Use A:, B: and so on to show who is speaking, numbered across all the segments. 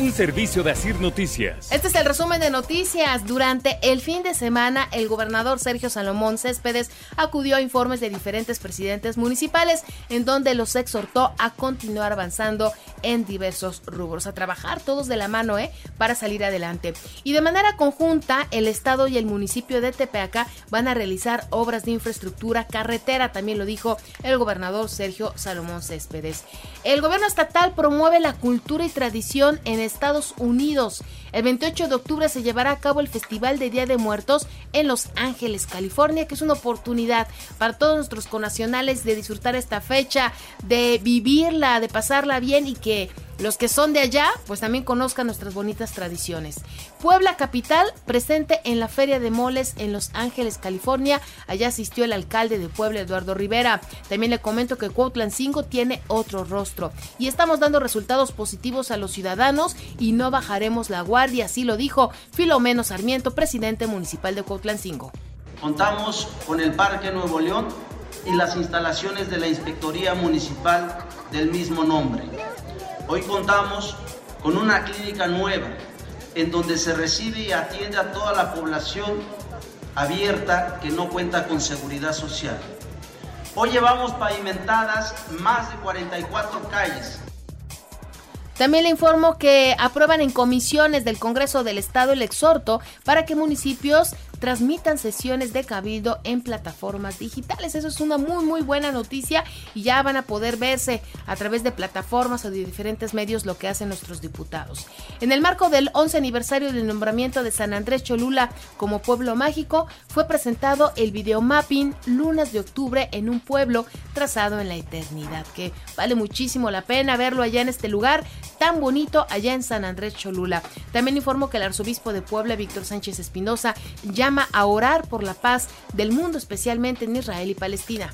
A: Un servicio de Asir Noticias.
B: Este es el resumen de noticias. Durante el fin de semana, el gobernador Sergio Salomón Céspedes acudió a informes de diferentes presidentes municipales en donde los exhortó a continuar avanzando en diversos rubros, a trabajar todos de la mano ¿eh? para salir adelante. Y de manera conjunta, el Estado y el municipio de Tepeaca van a realizar obras de infraestructura, carretera, también lo dijo el gobernador Sergio Salomón Céspedes. El gobierno estatal promueve la cultura y tradición en Estados Unidos. El 28 de octubre se llevará a cabo el Festival de Día de Muertos en Los Ángeles, California, que es una oportunidad para todos nuestros conacionales de disfrutar esta fecha, de vivirla, de pasarla bien y que los que son de allá, pues también conozcan nuestras bonitas tradiciones. Puebla Capital, presente en la Feria de Moles en Los Ángeles, California. Allá asistió el alcalde de Puebla, Eduardo Rivera. También le comento que Cuautlan 5 tiene otro rostro. Y estamos dando resultados positivos a los ciudadanos y no bajaremos la guardia, así lo dijo Filomeno Sarmiento, presidente municipal de Cuautlan 5.
C: Contamos con el Parque Nuevo León y las instalaciones de la Inspectoría Municipal del mismo nombre. Hoy contamos con una clínica nueva en donde se recibe y atiende a toda la población abierta que no cuenta con seguridad social. Hoy llevamos pavimentadas más de 44 calles.
B: También le informo que aprueban en comisiones del Congreso del Estado el exhorto para que municipios transmitan sesiones de cabildo en plataformas digitales. Eso es una muy muy buena noticia y ya van a poder verse a través de plataformas o de diferentes medios lo que hacen nuestros diputados. En el marco del 11 aniversario del nombramiento de San Andrés Cholula como pueblo mágico, fue presentado el videomapping Lunas de Octubre en un pueblo trazado en la eternidad, que vale muchísimo la pena verlo allá en este lugar tan bonito allá en San Andrés Cholula. También informo que el arzobispo de Puebla, Víctor Sánchez Espinosa, ya a orar por la paz del mundo, especialmente en Israel y Palestina.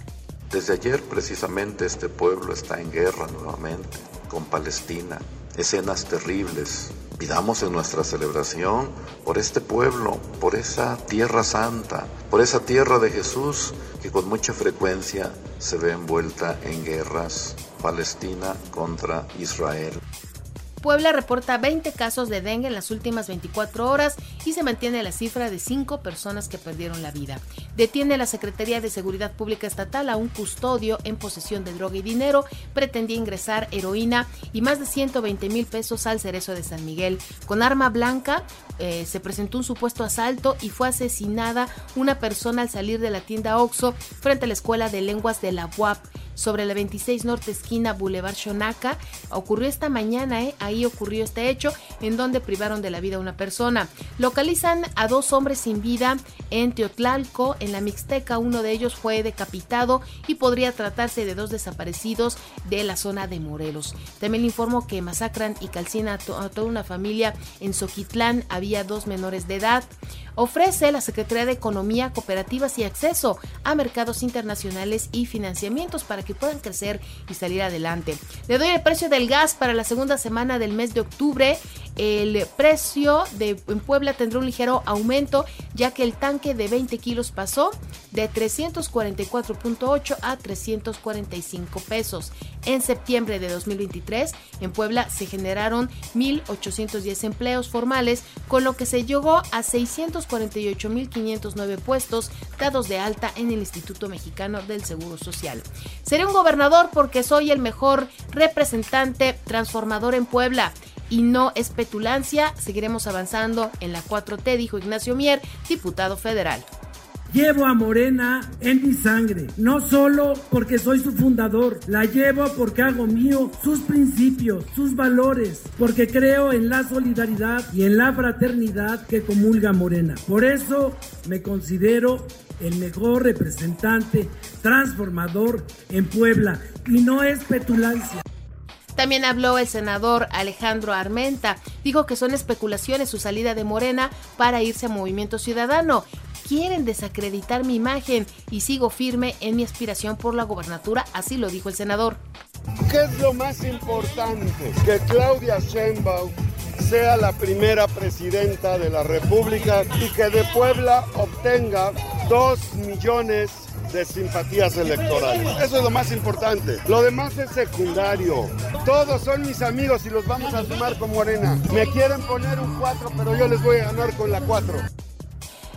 D: Desde ayer precisamente este pueblo está en guerra nuevamente con Palestina. Escenas terribles. Pidamos en nuestra celebración por este pueblo, por esa tierra santa, por esa tierra de Jesús que con mucha frecuencia se ve envuelta en guerras. Palestina contra Israel.
B: Puebla reporta 20 casos de dengue en las últimas 24 horas y se mantiene la cifra de 5 personas que perdieron la vida. Detiene la Secretaría de Seguridad Pública Estatal a un custodio en posesión de droga y dinero. Pretendía ingresar heroína y más de 120 mil pesos al cerezo de San Miguel. Con arma blanca eh, se presentó un supuesto asalto y fue asesinada una persona al salir de la tienda Oxo frente a la Escuela de Lenguas de la UAP sobre la 26 Norte esquina Boulevard Xonaca. Ocurrió esta mañana, ¿eh? ahí ocurrió este hecho en donde privaron de la vida a una persona. Localizan a dos hombres sin vida en Teotlalco, en la Mixteca. Uno de ellos fue decapitado y podría tratarse de dos desaparecidos de la zona de Morelos. También le informo que masacran y calcinan a, toda una familia en Soquitlán. Había dos menores de edad. Ofrece la Secretaría de Economía, Cooperativas y Acceso a mercados internacionales y financiamientos para que puedan crecer y salir adelante. Le doy el precio del gas para la segunda semana del mes de octubre. El precio de en Puebla tendrá un ligero aumento ya que el tanque de 20 kilos pasó de 344.8 a 345 pesos. En septiembre de 2023 en Puebla se generaron 1.810 empleos formales con lo que se llegó a 648.509 puestos dados de alta en el Instituto Mexicano del Seguro Social. Seré un gobernador porque soy el mejor representante transformador en Puebla y no es petulancia. Seguiremos avanzando en la 4T, dijo Ignacio Mier, diputado federal.
E: Llevo a Morena en mi sangre, no solo porque soy su fundador, la llevo porque hago mío sus principios, sus valores, porque creo en la solidaridad y en la fraternidad que comulga Morena. Por eso me considero el mejor representante transformador en Puebla y no es petulancia.
B: También habló el senador Alejandro Armenta. Dijo que son especulaciones su salida de Morena para irse a Movimiento Ciudadano. Quieren desacreditar mi imagen y sigo firme en mi aspiración por la gobernatura, así lo dijo el senador.
F: ¿Qué es lo más importante? Que Claudia Sheinbaum sea la primera presidenta de la República y que de Puebla obtenga dos millones de simpatías electorales. Eso es lo más importante. Lo demás es secundario. Todos son mis amigos y los vamos a sumar con Morena. Me quieren poner un 4, pero yo les voy a ganar con la 4.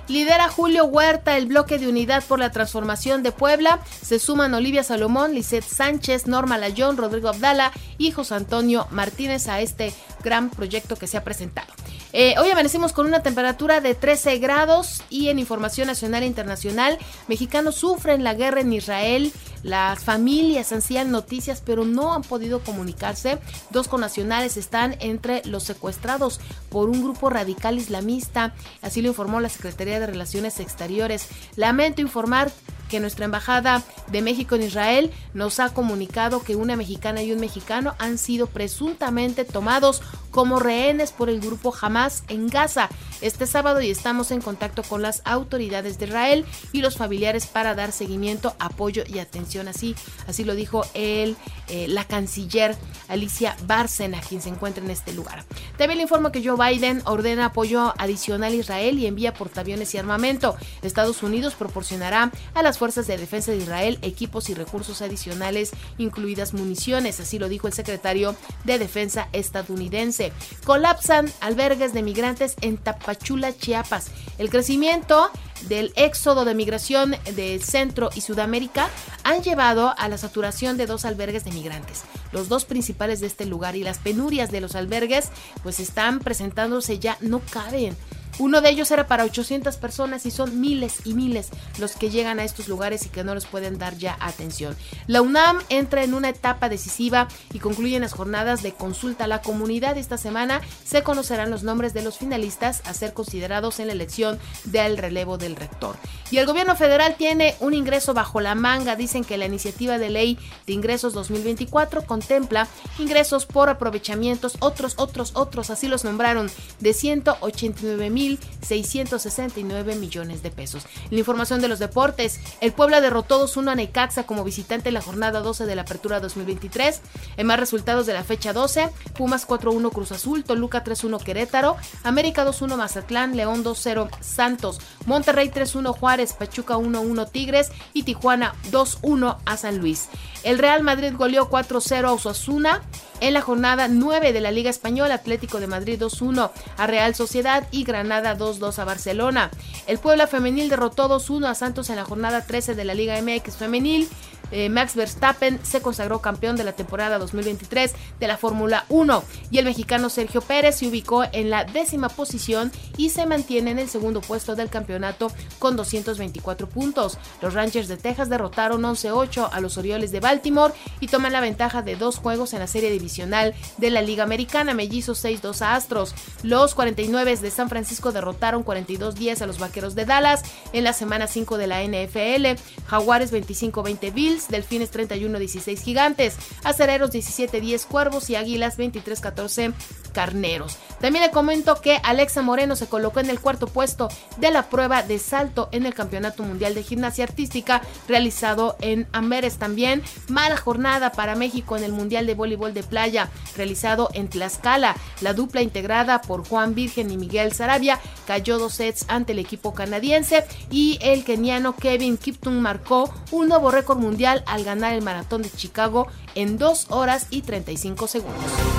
B: Lidera Julio Huerta el bloque de unidad por la transformación de Puebla. Se suman Olivia Salomón, Lisette Sánchez, Norma Layón, Rodrigo Abdala y José Antonio Martínez a este gran proyecto que se ha presentado. Eh, hoy amanecemos con una temperatura de 13 grados y en información nacional e internacional, mexicanos sufren la guerra en Israel. Las familias ansían noticias, pero no han podido comunicarse. Dos conacionales están entre los secuestrados por un grupo radical islamista. Así lo informó la Secretaría de Relaciones Exteriores. Lamento informar que nuestra embajada de México en Israel nos ha comunicado que una mexicana y un mexicano han sido presuntamente tomados como rehenes por el grupo Hamas en Gaza este sábado y estamos en contacto con las autoridades de Israel y los familiares para dar seguimiento, apoyo y atención. Así, así lo dijo él, eh, la canciller Alicia Bárcena, quien se encuentra en este lugar. También le informo que Joe Biden ordena apoyo adicional a Israel y envía portaaviones y armamento. Estados Unidos proporcionará a las fuerzas de defensa de Israel equipos y recursos adicionales, incluidas municiones, así lo dijo el secretario de Defensa estadounidense. Colapsan albergues de migrantes en Tapachula, Chiapas. El crecimiento del éxodo de migración de Centro y Sudamérica han llevado a la saturación de dos albergues de migrantes. Los dos principales de este lugar y las penurias de los albergues pues están presentándose ya, no caben. Uno de ellos era para 800 personas y son miles y miles los que llegan a estos lugares y que no les pueden dar ya atención. La UNAM entra en una etapa decisiva y concluyen las jornadas de consulta a la comunidad. Esta semana se conocerán los nombres de los finalistas a ser considerados en la elección del relevo del rector. Y el gobierno federal tiene un ingreso bajo la manga. Dicen que la iniciativa de ley de ingresos 2024 contempla ingresos por aprovechamientos, otros, otros, otros, así los nombraron, de 189 mil 669 millones de pesos. la información de los deportes, el Puebla derrotó 2-1 a Necaxa como visitante en la jornada 12 de la Apertura 2023. En más resultados de la fecha 12, Pumas 4-1 Cruz Azul, Toluca 3-1 Querétaro, América 2-1 Mazatlán, León 2-0 Santos, Monterrey 3-1 Juárez, Pachuca 1-1 Tigres y Tijuana 2-1 a San Luis. El Real Madrid goleó 4-0 a Osasuna en la jornada 9 de la Liga Española, Atlético de Madrid 2-1 a Real Sociedad y Granada 2-2 a Barcelona. El Puebla Femenil derrotó 2-1 a Santos en la jornada 13 de la Liga MX Femenil. Eh, Max Verstappen se consagró campeón de la temporada 2023 de la Fórmula 1 y el mexicano Sergio Pérez se ubicó en la décima posición y se mantiene en el segundo puesto del campeonato con 224 puntos. Los Rangers de Texas derrotaron 11-8 a los Orioles de Baltimore y toman la ventaja de dos juegos en la serie divisional de la Liga Americana, mellizos 6-2 a Astros. Los 49 de San Francisco derrotaron 42-10 a los Vaqueros de Dallas en la semana 5 de la NFL. Jaguares 25-20 Delfines 31-16 Gigantes, Acereros 17-10 Cuervos y Águilas 23-14 Carneros. También le comento que Alexa Moreno se colocó en el cuarto puesto de la prueba de salto en el Campeonato Mundial de Gimnasia Artística realizado en Amberes. También mala jornada para México en el Mundial de Voleibol de Playa realizado en Tlaxcala. La dupla integrada por Juan Virgen y Miguel Sarabia cayó dos sets ante el equipo canadiense y el keniano Kevin Kipton marcó un nuevo récord mundial al ganar el maratón de Chicago en 2 horas y 35 segundos.